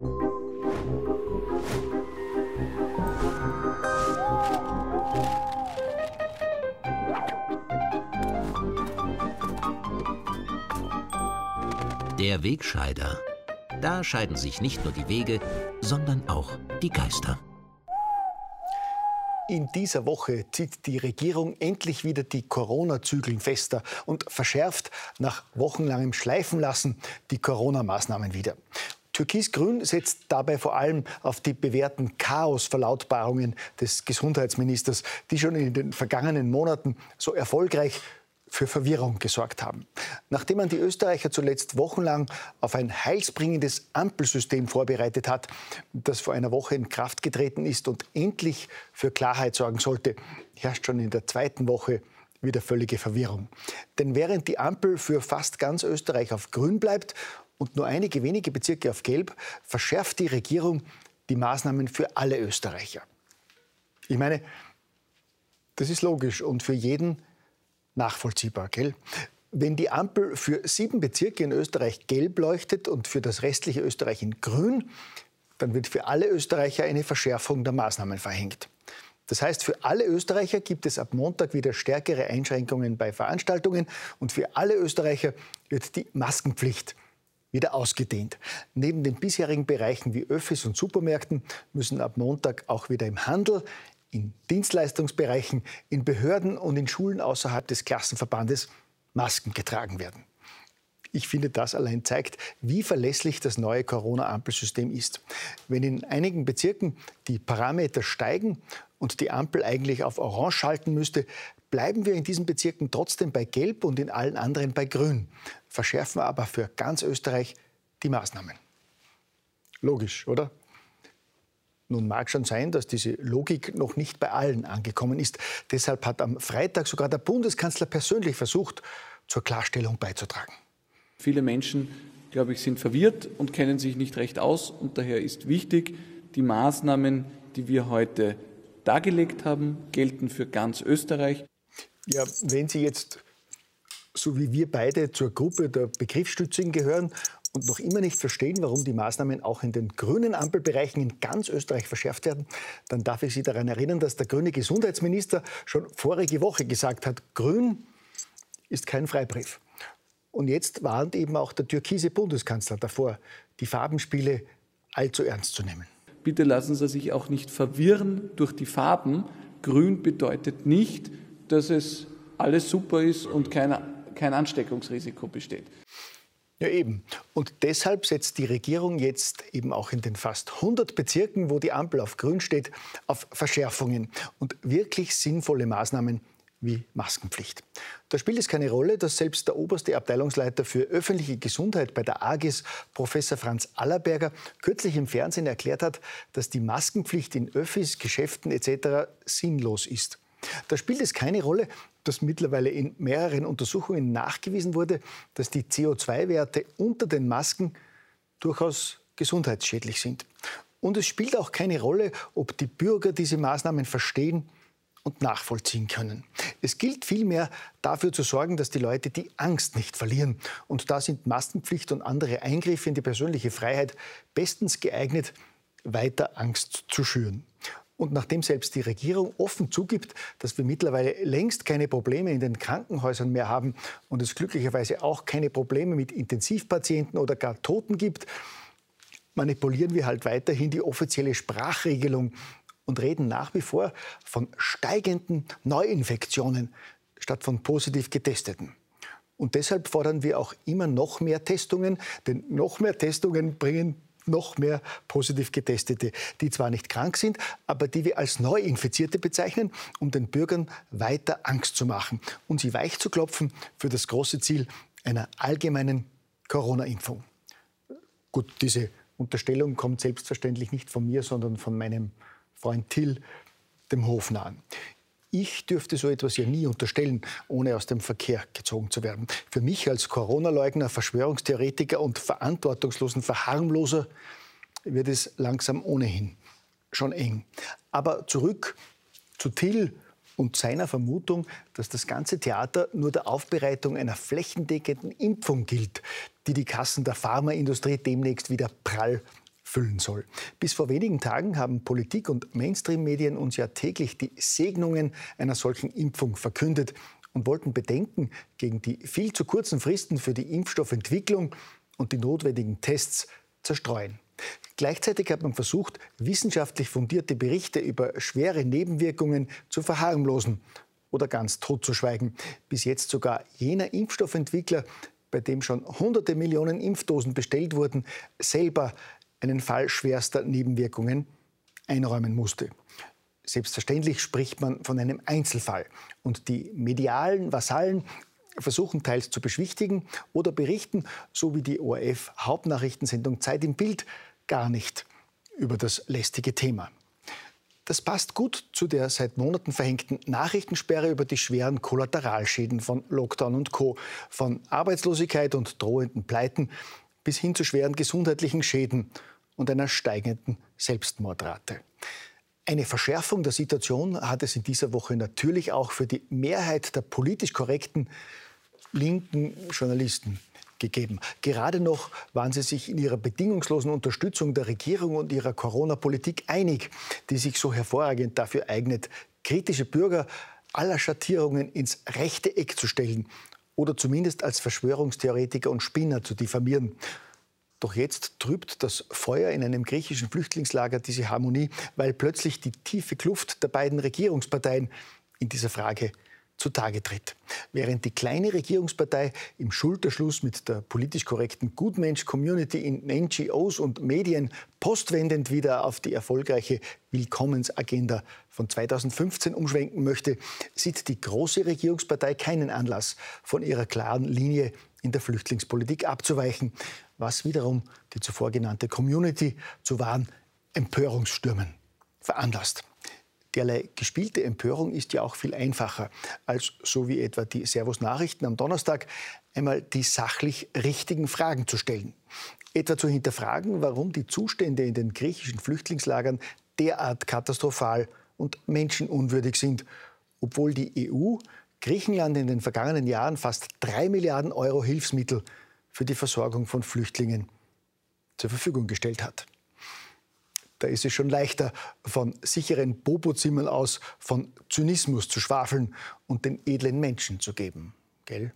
Der Wegscheider. Da scheiden sich nicht nur die Wege, sondern auch die Geister. In dieser Woche zieht die Regierung endlich wieder die Corona-Zügeln fester und verschärft nach wochenlangem Schleifenlassen die Corona-Maßnahmen wieder. Türkis-Grün setzt dabei vor allem auf die bewährten Chaos-Verlautbarungen des Gesundheitsministers, die schon in den vergangenen Monaten so erfolgreich für Verwirrung gesorgt haben. Nachdem man die Österreicher zuletzt wochenlang auf ein heilsbringendes Ampelsystem vorbereitet hat, das vor einer Woche in Kraft getreten ist und endlich für Klarheit sorgen sollte, herrscht schon in der zweiten Woche wieder völlige Verwirrung. Denn während die Ampel für fast ganz Österreich auf grün bleibt und nur einige wenige Bezirke auf gelb, verschärft die Regierung die Maßnahmen für alle Österreicher. Ich meine, das ist logisch und für jeden nachvollziehbar, gell? Wenn die Ampel für sieben Bezirke in Österreich gelb leuchtet und für das restliche Österreich in grün, dann wird für alle Österreicher eine Verschärfung der Maßnahmen verhängt. Das heißt, für alle Österreicher gibt es ab Montag wieder stärkere Einschränkungen bei Veranstaltungen und für alle Österreicher wird die Maskenpflicht wieder ausgedehnt. Neben den bisherigen Bereichen wie Öffis und Supermärkten müssen ab Montag auch wieder im Handel, in Dienstleistungsbereichen, in Behörden und in Schulen außerhalb des Klassenverbandes Masken getragen werden. Ich finde, das allein zeigt, wie verlässlich das neue Corona-Ampelsystem ist. Wenn in einigen Bezirken die Parameter steigen und die Ampel eigentlich auf Orange schalten müsste, bleiben wir in diesen Bezirken trotzdem bei Gelb und in allen anderen bei Grün, verschärfen aber für ganz Österreich die Maßnahmen. Logisch, oder? Nun mag schon sein, dass diese Logik noch nicht bei allen angekommen ist. Deshalb hat am Freitag sogar der Bundeskanzler persönlich versucht, zur Klarstellung beizutragen. Viele Menschen, glaube ich, sind verwirrt und kennen sich nicht recht aus. Und daher ist wichtig, die Maßnahmen, die wir heute dargelegt haben, gelten für ganz Österreich. Ja, wenn Sie jetzt, so wie wir beide, zur Gruppe der Begriffsstützigen gehören und noch immer nicht verstehen, warum die Maßnahmen auch in den grünen Ampelbereichen in ganz Österreich verschärft werden, dann darf ich Sie daran erinnern, dass der grüne Gesundheitsminister schon vorige Woche gesagt hat, grün ist kein Freibrief. Und jetzt warnt eben auch der türkise Bundeskanzler davor, die Farbenspiele allzu ernst zu nehmen. Bitte lassen Sie sich auch nicht verwirren durch die Farben. Grün bedeutet nicht, dass es alles super ist und kein, kein Ansteckungsrisiko besteht. Ja, eben. Und deshalb setzt die Regierung jetzt eben auch in den fast 100 Bezirken, wo die Ampel auf Grün steht, auf Verschärfungen und wirklich sinnvolle Maßnahmen wie Maskenpflicht. Da spielt es keine Rolle, dass selbst der oberste Abteilungsleiter für öffentliche Gesundheit bei der AGIS, Professor Franz Allerberger, kürzlich im Fernsehen erklärt hat, dass die Maskenpflicht in Öffis, Geschäften etc. sinnlos ist. Da spielt es keine Rolle, dass mittlerweile in mehreren Untersuchungen nachgewiesen wurde, dass die CO2-Werte unter den Masken durchaus gesundheitsschädlich sind. Und es spielt auch keine Rolle, ob die Bürger diese Maßnahmen verstehen und nachvollziehen können. Es gilt vielmehr dafür zu sorgen, dass die Leute die Angst nicht verlieren. Und da sind Maskenpflicht und andere Eingriffe in die persönliche Freiheit bestens geeignet, weiter Angst zu schüren. Und nachdem selbst die Regierung offen zugibt, dass wir mittlerweile längst keine Probleme in den Krankenhäusern mehr haben und es glücklicherweise auch keine Probleme mit Intensivpatienten oder gar Toten gibt, manipulieren wir halt weiterhin die offizielle Sprachregelung und reden nach wie vor von steigenden Neuinfektionen statt von positiv getesteten. Und deshalb fordern wir auch immer noch mehr Testungen, denn noch mehr Testungen bringen noch mehr positiv Getestete, die zwar nicht krank sind, aber die wir als Neuinfizierte bezeichnen, um den Bürgern weiter Angst zu machen und sie weich zu klopfen für das große Ziel einer allgemeinen Corona-Impfung. Gut, diese Unterstellung kommt selbstverständlich nicht von mir, sondern von meinem Freund Till, dem Hofnahen. Ich dürfte so etwas ja nie unterstellen, ohne aus dem Verkehr gezogen zu werden. Für mich als Corona-Leugner, Verschwörungstheoretiker und verantwortungslosen Verharmloser wird es langsam ohnehin schon eng. Aber zurück zu Till und seiner Vermutung, dass das ganze Theater nur der Aufbereitung einer flächendeckenden Impfung gilt, die die Kassen der Pharmaindustrie demnächst wieder prall füllen soll. Bis vor wenigen Tagen haben Politik und Mainstream-Medien uns ja täglich die Segnungen einer solchen Impfung verkündet und wollten Bedenken gegen die viel zu kurzen Fristen für die Impfstoffentwicklung und die notwendigen Tests zerstreuen. Gleichzeitig hat man versucht, wissenschaftlich fundierte Berichte über schwere Nebenwirkungen zu verharmlosen oder ganz totzuschweigen. Bis jetzt sogar jener Impfstoffentwickler, bei dem schon hunderte Millionen Impfdosen bestellt wurden, selber einen Fall schwerster Nebenwirkungen einräumen musste. Selbstverständlich spricht man von einem Einzelfall. Und die medialen Vasallen versuchen teils zu beschwichtigen oder berichten, so wie die ORF-Hauptnachrichtensendung Zeit im Bild, gar nicht über das lästige Thema. Das passt gut zu der seit Monaten verhängten Nachrichtensperre über die schweren Kollateralschäden von Lockdown und Co. Von Arbeitslosigkeit und drohenden Pleiten bis hin zu schweren gesundheitlichen Schäden und einer steigenden Selbstmordrate. Eine Verschärfung der Situation hat es in dieser Woche natürlich auch für die Mehrheit der politisch korrekten linken Journalisten gegeben. Gerade noch waren sie sich in ihrer bedingungslosen Unterstützung der Regierung und ihrer Corona-Politik einig, die sich so hervorragend dafür eignet, kritische Bürger aller Schattierungen ins rechte Eck zu stellen oder zumindest als Verschwörungstheoretiker und Spinner zu diffamieren. Doch jetzt trübt das Feuer in einem griechischen Flüchtlingslager diese Harmonie, weil plötzlich die tiefe Kluft der beiden Regierungsparteien in dieser Frage zutage tritt. Während die kleine Regierungspartei im Schulterschluss mit der politisch korrekten Gutmensch-Community in NGOs und Medien postwendend wieder auf die erfolgreiche Willkommensagenda von 2015 umschwenken möchte, sieht die große Regierungspartei keinen Anlass, von ihrer klaren Linie in der Flüchtlingspolitik abzuweichen, was wiederum die zuvor genannte Community zu wahren Empörungsstürmen veranlasst. Derlei gespielte Empörung ist ja auch viel einfacher, als so wie etwa die Servus Nachrichten am Donnerstag einmal die sachlich richtigen Fragen zu stellen. Etwa zu hinterfragen, warum die Zustände in den griechischen Flüchtlingslagern derart katastrophal und menschenunwürdig sind, obwohl die EU Griechenland in den vergangenen Jahren fast drei Milliarden Euro Hilfsmittel für die Versorgung von Flüchtlingen zur Verfügung gestellt hat. Da ist es schon leichter, von sicheren Bobo-Zimmern aus von Zynismus zu schwafeln und den edlen Menschen zu geben. Gell?